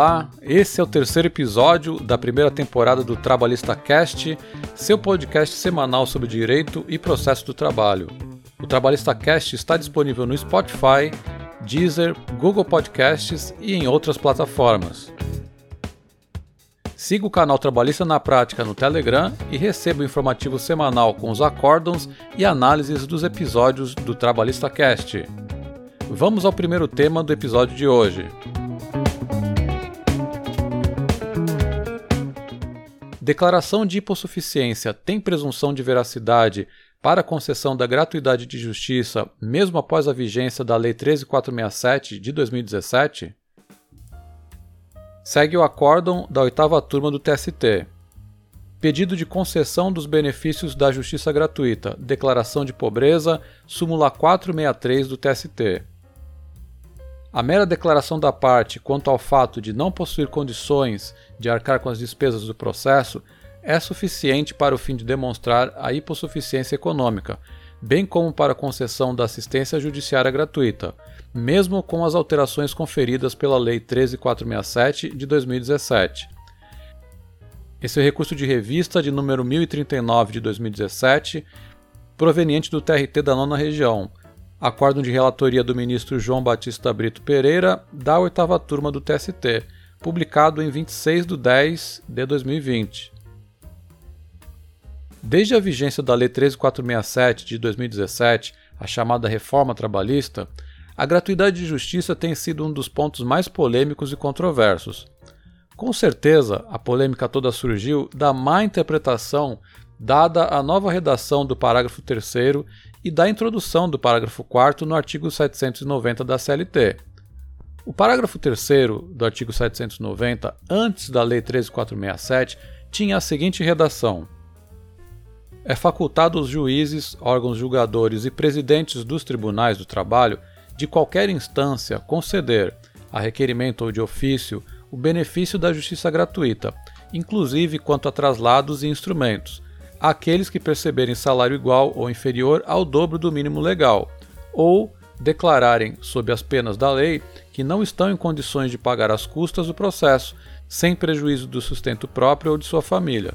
Olá, esse é o terceiro episódio da primeira temporada do Trabalhista Cast, seu podcast semanal sobre direito e processo do trabalho. O Trabalhista Cast está disponível no Spotify, Deezer, Google Podcasts e em outras plataformas. Siga o canal Trabalhista na Prática no Telegram e receba o informativo semanal com os acórdãos e análises dos episódios do Trabalhista Cast. Vamos ao primeiro tema do episódio de hoje. Declaração de hipossuficiência tem presunção de veracidade para concessão da gratuidade de justiça, mesmo após a vigência da Lei 13467 de 2017? Segue o acórdão da oitava turma do TST. Pedido de concessão dos benefícios da justiça gratuita, declaração de pobreza, súmula 463 do TST. A mera declaração da parte quanto ao fato de não possuir condições de arcar com as despesas do processo é suficiente para o fim de demonstrar a hipossuficiência econômica, bem como para a concessão da assistência judiciária gratuita, mesmo com as alterações conferidas pela Lei 13467 de 2017. Esse é recurso de revista de número 1039 de 2017, proveniente do TRT da nona região, acórdão de relatoria do ministro João Batista Brito Pereira, da oitava turma do TST, publicado em 26 de 10 de 2020. Desde a vigência da Lei 13467 de 2017, a chamada Reforma Trabalhista, a gratuidade de justiça tem sido um dos pontos mais polêmicos e controversos. Com certeza, a polêmica toda surgiu da má interpretação dada à nova redação do parágrafo 3 e da introdução do parágrafo 4 no artigo 790 da CLT. O parágrafo 3 do artigo 790, antes da Lei 13467, tinha a seguinte redação: É facultado aos juízes, órgãos julgadores e presidentes dos tribunais do trabalho de qualquer instância conceder, a requerimento ou de ofício, o benefício da justiça gratuita, inclusive quanto a traslados e instrumentos, àqueles que perceberem salário igual ou inferior ao dobro do mínimo legal, ou declararem, sob as penas da lei, que não estão em condições de pagar as custas do processo, sem prejuízo do sustento próprio ou de sua família.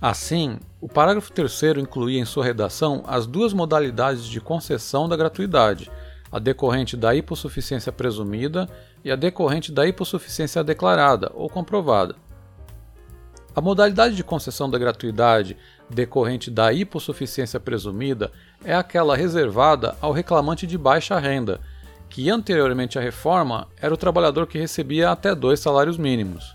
Assim, o parágrafo 3 incluía em sua redação as duas modalidades de concessão da gratuidade, a decorrente da hipossuficiência presumida e a decorrente da hipossuficiência declarada ou comprovada. A modalidade de concessão da gratuidade decorrente da hipossuficiência presumida é aquela reservada ao reclamante de baixa renda, que anteriormente à reforma era o trabalhador que recebia até dois salários mínimos.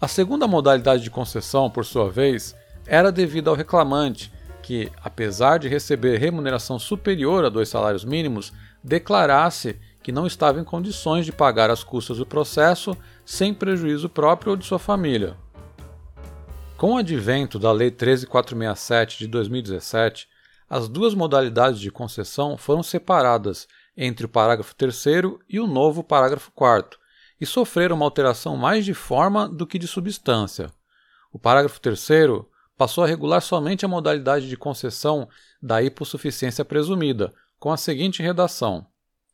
A segunda modalidade de concessão, por sua vez, era devida ao reclamante, que, apesar de receber remuneração superior a dois salários mínimos, declarasse que não estava em condições de pagar as custas do processo sem prejuízo próprio ou de sua família. Com o advento da Lei 13467 de 2017, as duas modalidades de concessão foram separadas entre o parágrafo 3 e o novo parágrafo 4 e sofreram uma alteração mais de forma do que de substância. O parágrafo 3 passou a regular somente a modalidade de concessão da hipossuficiência presumida, com a seguinte redação: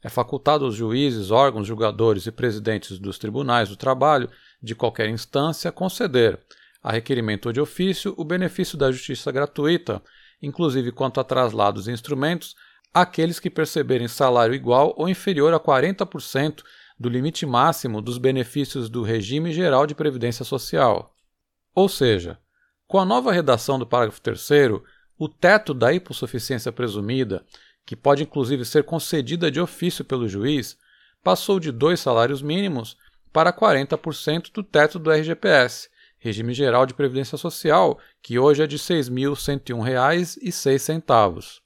É facultado aos juízes, órgãos, julgadores e presidentes dos tribunais do trabalho de qualquer instância conceder, a requerimento de ofício, o benefício da justiça gratuita, inclusive quanto a traslados e instrumentos, àqueles que perceberem salário igual ou inferior a 40% do limite máximo dos benefícios do regime geral de previdência social. Ou seja, com a nova redação do parágrafo 3, o teto da hipossuficiência presumida que pode inclusive ser concedida de ofício pelo juiz, passou de dois salários mínimos para 40% do teto do RGPS, Regime Geral de Previdência Social, que hoje é de R$ 6.101,06.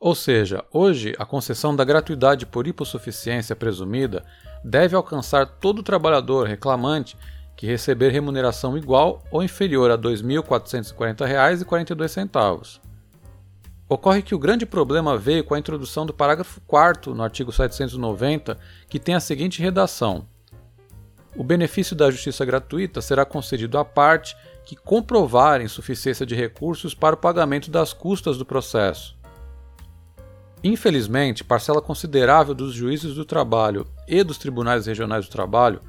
Ou seja, hoje a concessão da gratuidade por hipossuficiência presumida deve alcançar todo trabalhador reclamante que receber remuneração igual ou inferior a R$ 2.440,42. Ocorre que o grande problema veio com a introdução do parágrafo 4 no artigo 790, que tem a seguinte redação: O benefício da justiça gratuita será concedido à parte que comprovar insuficiência de recursos para o pagamento das custas do processo. Infelizmente, parcela considerável dos juízes do trabalho e dos tribunais regionais do trabalho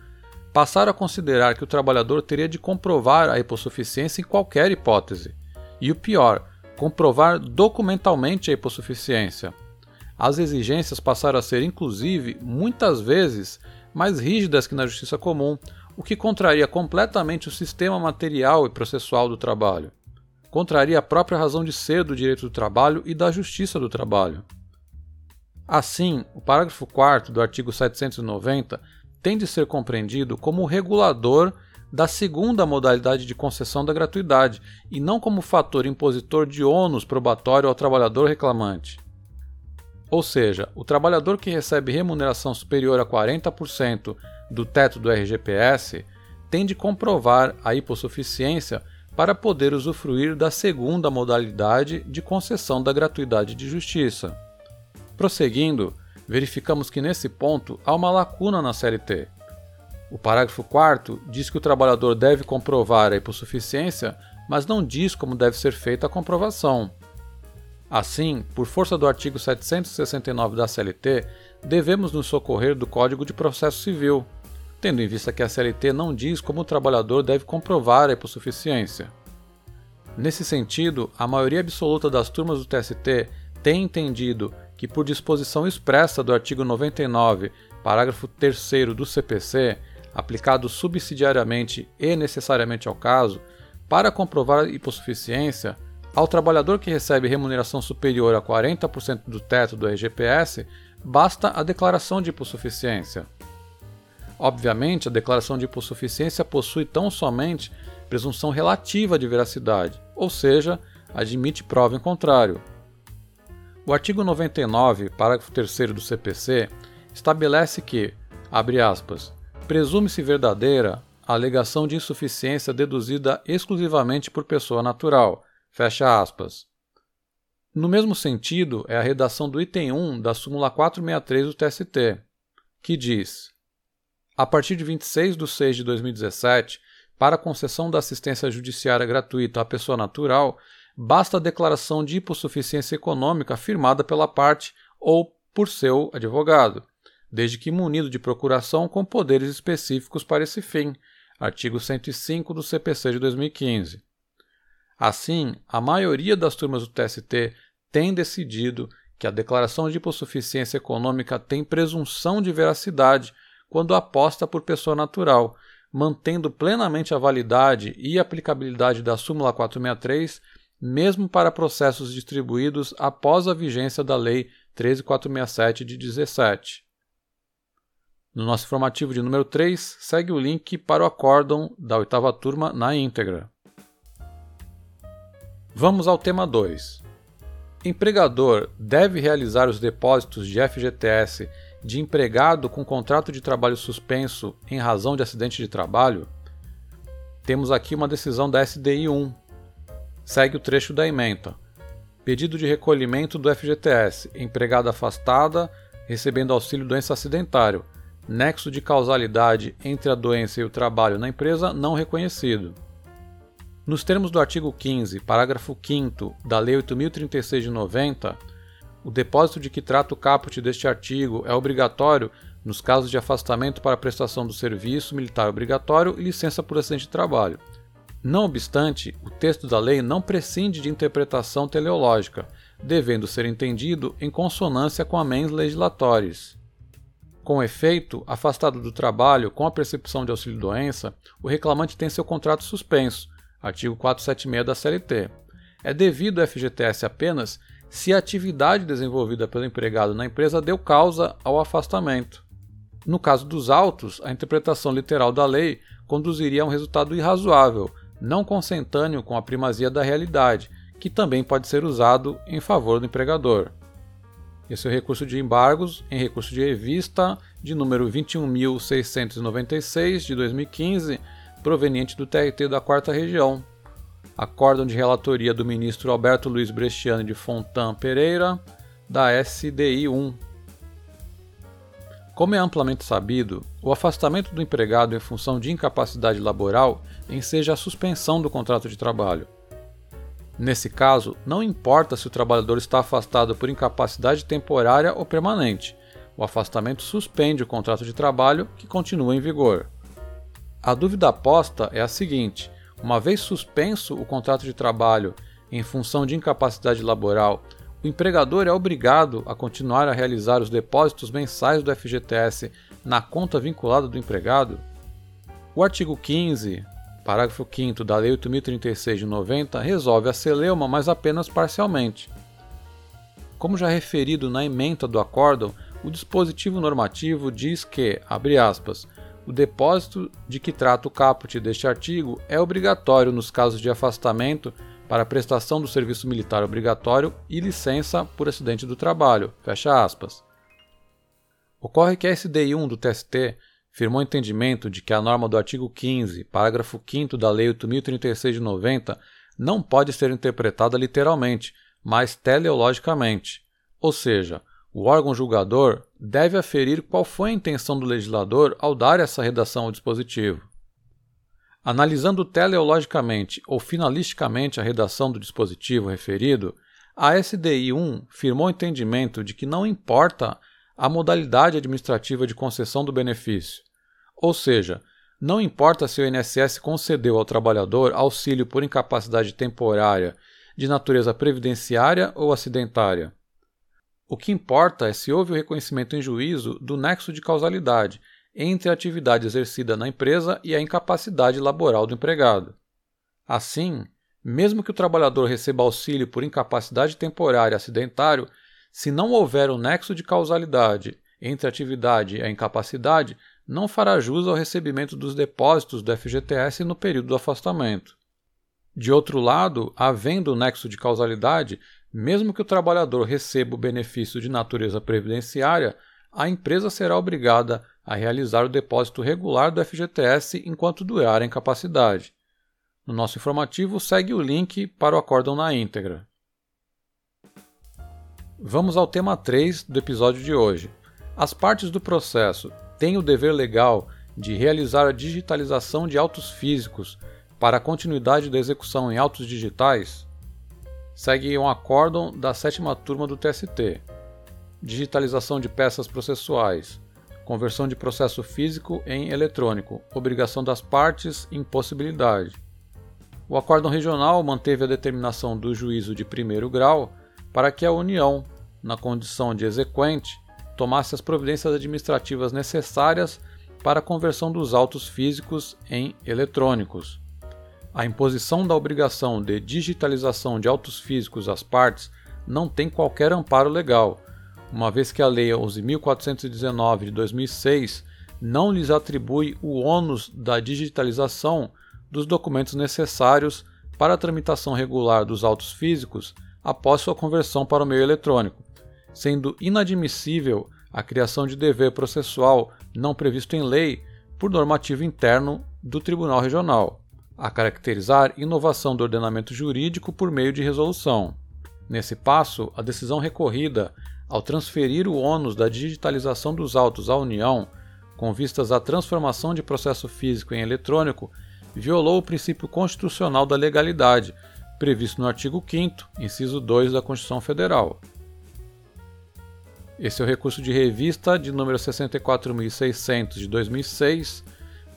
passaram a considerar que o trabalhador teria de comprovar a hipossuficiência em qualquer hipótese. E o pior, comprovar documentalmente a hipossuficiência. As exigências passaram a ser, inclusive, muitas vezes mais rígidas que na justiça comum, o que contraria completamente o sistema material e processual do trabalho. Contraria a própria razão de ser do direito do trabalho e da justiça do trabalho. Assim, o parágrafo 4 do artigo 790 tem de ser compreendido como regulador da segunda modalidade de concessão da gratuidade e não como fator impositor de ônus probatório ao trabalhador reclamante. Ou seja, o trabalhador que recebe remuneração superior a 40% do teto do RGPS tem de comprovar a hipossuficiência para poder usufruir da segunda modalidade de concessão da gratuidade de justiça. Prosseguindo, verificamos que nesse ponto há uma lacuna na CLT. O parágrafo 4 diz que o trabalhador deve comprovar a hipossuficiência, mas não diz como deve ser feita a comprovação. Assim, por força do artigo 769 da CLT, devemos nos socorrer do Código de Processo Civil, tendo em vista que a CLT não diz como o trabalhador deve comprovar a hipossuficiência. Nesse sentido, a maioria absoluta das turmas do TST tem entendido que, por disposição expressa do artigo 99, parágrafo 3 do CPC, aplicado subsidiariamente e necessariamente ao caso, para comprovar a hipossuficiência, ao trabalhador que recebe remuneração superior a 40% do teto do RGPS, basta a declaração de hipossuficiência. Obviamente, a declaração de hipossuficiência possui tão somente presunção relativa de veracidade, ou seja, admite prova em contrário. O artigo 99, parágrafo 3 do CPC, estabelece que, abre aspas, presume-se verdadeira a alegação de insuficiência deduzida exclusivamente por pessoa natural, Fecha aspas. No mesmo sentido é a redação do item 1 da súmula 463 do TST, que diz: A partir de 26 de 6 de 2017, para a concessão da assistência judiciária gratuita à pessoa natural, basta a declaração de hipossuficiência econômica firmada pela parte ou por seu advogado, desde que munido de procuração com poderes específicos para esse fim. Artigo 105 do CPC de 2015. Assim, a maioria das turmas do TST tem decidido que a declaração de hipossuficiência econômica tem presunção de veracidade quando aposta por pessoa natural, mantendo plenamente a validade e aplicabilidade da súmula 463, mesmo para processos distribuídos após a vigência da Lei 13467 de 17. No nosso informativo de número 3, segue o link para o acórdão da oitava turma na íntegra. Vamos ao tema 2. Empregador deve realizar os depósitos de FGTS de empregado com contrato de trabalho suspenso em razão de acidente de trabalho? Temos aqui uma decisão da SDI 1. Segue o trecho da ementa. Pedido de recolhimento do FGTS, empregada afastada, recebendo auxílio doença acidentário, nexo de causalidade entre a doença e o trabalho na empresa não reconhecido. Nos termos do artigo 15, parágrafo 5 da Lei 8036 de 90, o depósito de que trata o caput deste artigo é obrigatório nos casos de afastamento para prestação do serviço militar obrigatório e licença por acidente de trabalho. Não obstante, o texto da lei não prescinde de interpretação teleológica, devendo ser entendido em consonância com a mens. Com efeito, afastado do trabalho com a percepção de auxílio-doença, o reclamante tem seu contrato suspenso, artigo 476 da CLT. É devido ao FGTS apenas se a atividade desenvolvida pelo empregado na empresa deu causa ao afastamento. No caso dos autos, a interpretação literal da lei conduziria a um resultado irrazoável, não consentâneo com a primazia da realidade, que também pode ser usado em favor do empregador. Esse é o recurso de embargos em recurso de revista de número 21.696 de 2015 proveniente do TRT da Quarta Região. Acórdão de relatoria do ministro Alberto Luiz Bresciani de Fontan Pereira, da SDI 1. Como é amplamente sabido, o afastamento do empregado em função de incapacidade laboral enseja a suspensão do contrato de trabalho. Nesse caso, não importa se o trabalhador está afastado por incapacidade temporária ou permanente, o afastamento suspende o contrato de trabalho que continua em vigor. A dúvida posta é a seguinte: uma vez suspenso o contrato de trabalho em função de incapacidade laboral, o empregador é obrigado a continuar a realizar os depósitos mensais do FGTS na conta vinculada do empregado? O artigo 15, parágrafo 5 da Lei 8.036 de 90 resolve a celeuma, mas apenas parcialmente. Como já referido na ementa do acórdão, o dispositivo normativo diz que, abre aspas, o depósito de que trata o caput deste artigo é obrigatório nos casos de afastamento para prestação do serviço militar obrigatório e licença por acidente do trabalho. Fecha aspas. Ocorre que a SDI 1 do TST firmou entendimento de que a norma do artigo 15, parágrafo 5 da Lei 8036 de 90 não pode ser interpretada literalmente, mas teleologicamente. Ou seja, o órgão julgador deve aferir qual foi a intenção do legislador ao dar essa redação ao dispositivo. Analisando teleologicamente ou finalisticamente a redação do dispositivo referido, a SDI 1 firmou o entendimento de que não importa a modalidade administrativa de concessão do benefício, ou seja, não importa se o INSS concedeu ao trabalhador auxílio por incapacidade temporária de natureza previdenciária ou acidentária. O que importa é se houve o reconhecimento em juízo do nexo de causalidade entre a atividade exercida na empresa e a incapacidade laboral do empregado. Assim, mesmo que o trabalhador receba auxílio por incapacidade temporária acidentário, se não houver um nexo de causalidade entre a atividade e a incapacidade, não fará jus ao recebimento dos depósitos do FGTS no período do afastamento. De outro lado, havendo o nexo de causalidade, mesmo que o trabalhador receba o benefício de natureza previdenciária, a empresa será obrigada a realizar o depósito regular do FGTS enquanto durar a incapacidade. No nosso informativo segue o link para o acórdão na íntegra. Vamos ao tema 3 do episódio de hoje. As partes do processo têm o dever legal de realizar a digitalização de autos físicos para a continuidade da execução em autos digitais? Segue um acórdão da sétima turma do TST. Digitalização de peças processuais, conversão de processo físico em eletrônico, obrigação das partes, impossibilidade. O acórdão regional manteve a determinação do juízo de primeiro grau para que a União, na condição de exequente, tomasse as providências administrativas necessárias para a conversão dos autos físicos em eletrônicos. A imposição da obrigação de digitalização de autos físicos às partes não tem qualquer amparo legal, uma vez que a Lei 11.419 de 2006 não lhes atribui o ônus da digitalização dos documentos necessários para a tramitação regular dos autos físicos após sua conversão para o meio eletrônico, sendo inadmissível a criação de dever processual não previsto em lei por normativo interno do Tribunal Regional a caracterizar inovação do ordenamento jurídico por meio de resolução. Nesse passo, a decisão recorrida, ao transferir o ônus da digitalização dos autos à União, com vistas à transformação de processo físico em eletrônico, violou o princípio constitucional da legalidade, previsto no artigo 5, inciso 2 da Constituição Federal. Esse é o recurso de revista de número 64.600 de 2006,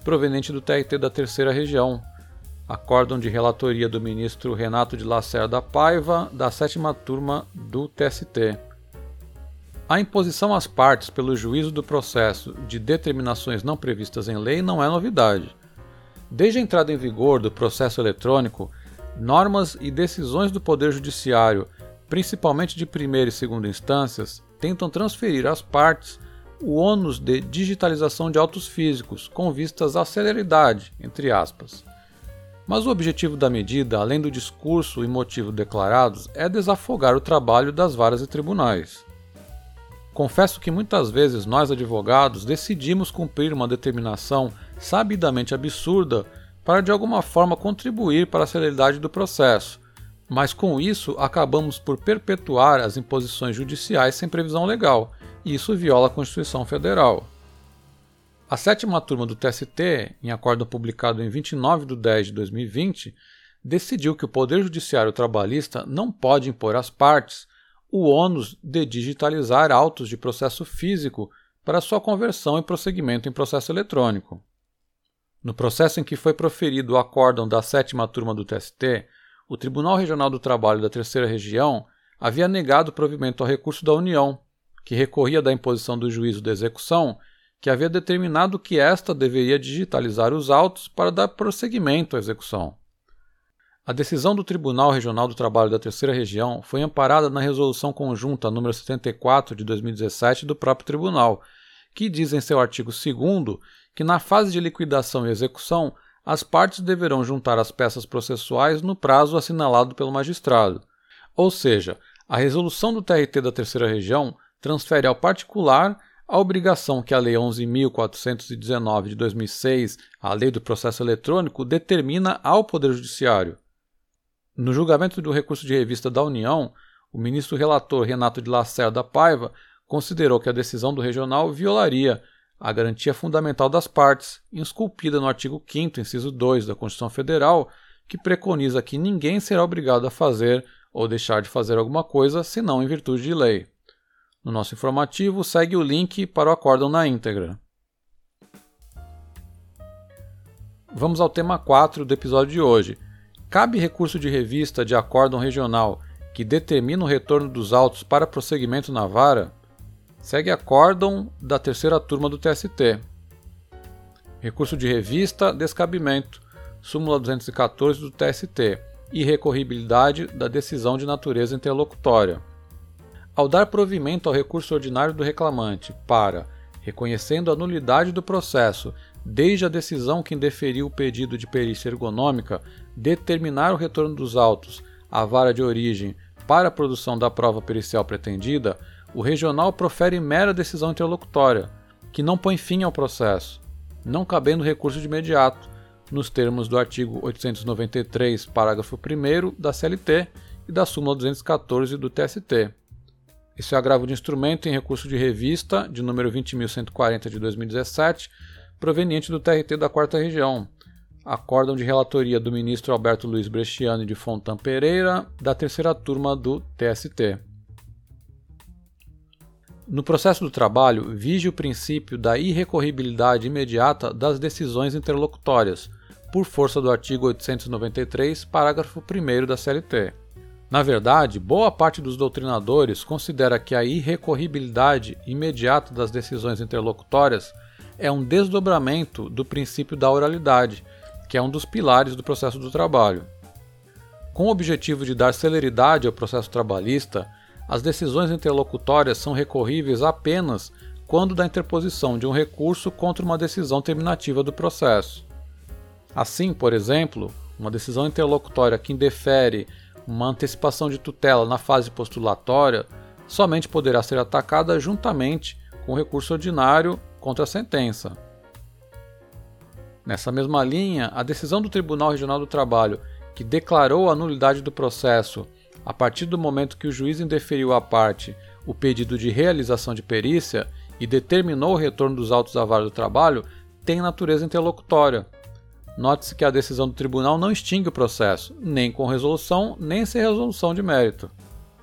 proveniente do TRT da Terceira Região, acórdão de relatoria do ministro Renato de Lacerda Paiva, da sétima turma do TST. A imposição às partes pelo juízo do processo de determinações não previstas em lei não é novidade. Desde a entrada em vigor do processo eletrônico, normas e decisões do Poder Judiciário, principalmente de primeira e segunda instâncias, tentam transferir às partes o ônus de digitalização de autos físicos com vistas à celeridade, entre aspas. Mas o objetivo da medida, além do discurso e motivo declarados, é desafogar o trabalho das varas e tribunais. Confesso que muitas vezes nós advogados decidimos cumprir uma determinação sabidamente absurda para de alguma forma contribuir para a celeridade do processo, mas com isso acabamos por perpetuar as imposições judiciais sem previsão legal, e isso viola a Constituição Federal. A sétima turma do TST, em acordo publicado em 29 de 10 de 2020, decidiu que o Poder Judiciário Trabalhista não pode impor às partes o ônus de digitalizar autos de processo físico para sua conversão e prosseguimento em processo eletrônico. No processo em que foi proferido o acórdão da sétima turma do TST, o Tribunal Regional do Trabalho da Terceira Região havia negado provimento ao recurso da União, que recorria da imposição do juízo da execução, que havia determinado que esta deveria digitalizar os autos para dar prosseguimento à execução. A decisão do Tribunal Regional do Trabalho da Terceira Região foi amparada na Resolução Conjunta número 74 de 2017 do próprio Tribunal, que diz em seu artigo 2 que na fase de liquidação e execução as partes deverão juntar as peças processuais no prazo assinalado pelo magistrado. Ou seja, a resolução do TRT da Terceira Região transfere ao particular a obrigação que a Lei 11.419 de 2006, a Lei do Processo Eletrônico, determina ao Poder Judiciário. No julgamento do recurso de revista da União, o ministro relator Renato de Lacerda Paiva considerou que a decisão do regional violaria a garantia fundamental das partes, esculpida no artigo 5 inciso 2 da Constituição Federal, que preconiza que ninguém será obrigado a fazer ou deixar de fazer alguma coisa senão em virtude de lei. No nosso informativo, segue o link para o acórdão na íntegra. Vamos ao tema 4 do episódio de hoje. Cabe recurso de revista de acórdão regional que determina o retorno dos autos para prosseguimento na vara? Segue acórdão da terceira turma do TST. Recurso de revista, descabimento, súmula 214 do TST e recorribilidade da decisão de natureza interlocutória. Ao dar provimento ao recurso ordinário do reclamante para, reconhecendo a nulidade do processo desde a decisão que indeferiu o pedido de perícia ergonômica, determinar o retorno dos autos à vara de origem para a produção da prova pericial pretendida, o regional profere mera decisão interlocutória, que não põe fim ao processo, não cabendo recurso de imediato, nos termos do artigo 893, parágrafo 1 da CLT e da súmula 214 do TST. Esse é o agravo de instrumento em recurso de revista, de número 20.140 de 2017, proveniente do TRT da Quarta Região. Acórdão de relatoria do ministro Alberto Luiz Bresciani de Fontan Pereira, da terceira turma do TST. No processo do trabalho, vige o princípio da irrecorribilidade imediata das decisões interlocutórias, por força do artigo 893, parágrafo 1 da CLT. Na verdade, boa parte dos doutrinadores considera que a irrecorribilidade imediata das decisões interlocutórias é um desdobramento do princípio da oralidade, que é um dos pilares do processo do trabalho. Com o objetivo de dar celeridade ao processo trabalhista, as decisões interlocutórias são recorríveis apenas quando da interposição de um recurso contra uma decisão terminativa do processo. Assim, por exemplo, uma decisão interlocutória que indefere uma antecipação de tutela na fase postulatória somente poderá ser atacada juntamente com recurso ordinário contra a sentença. Nessa mesma linha, a decisão do Tribunal Regional do Trabalho, que declarou a nulidade do processo a partir do momento que o juiz indeferiu à parte o pedido de realização de perícia e determinou o retorno dos autos da vara do trabalho, tem natureza interlocutória, Note-se que a decisão do tribunal não extingue o processo, nem com resolução, nem sem resolução de mérito.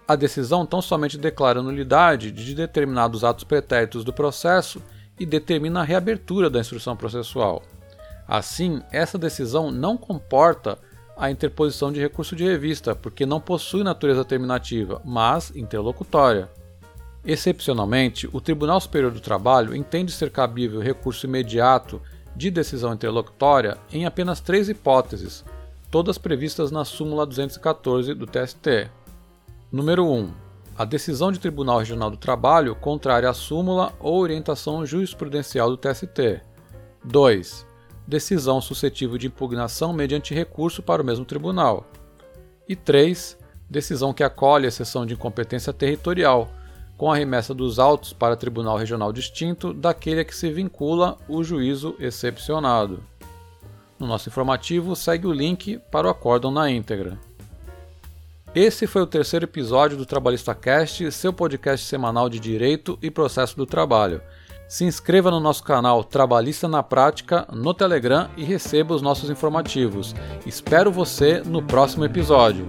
A decisão tão somente declara nulidade de determinados atos pretéritos do processo e determina a reabertura da instrução processual. Assim, essa decisão não comporta a interposição de recurso de revista, porque não possui natureza terminativa, mas interlocutória. Excepcionalmente, o Tribunal Superior do Trabalho entende ser cabível recurso imediato de decisão interlocutória em apenas três hipóteses, todas previstas na súmula 214 do TST. Número 1. A decisão de Tribunal Regional do Trabalho contrária à súmula ou orientação jurisprudencial do TST. 2. Decisão suscetível de impugnação mediante recurso para o mesmo tribunal. E 3. Decisão que acolhe a exceção de incompetência territorial, com a remessa dos autos para tribunal regional distinto daquele a que se vincula o juízo excepcionado. No nosso informativo segue o link para o acórdão na íntegra. Esse foi o terceiro episódio do Trabalhista Cast, seu podcast semanal de direito e processo do trabalho. Se inscreva no nosso canal Trabalhista na Prática no Telegram e receba os nossos informativos. Espero você no próximo episódio.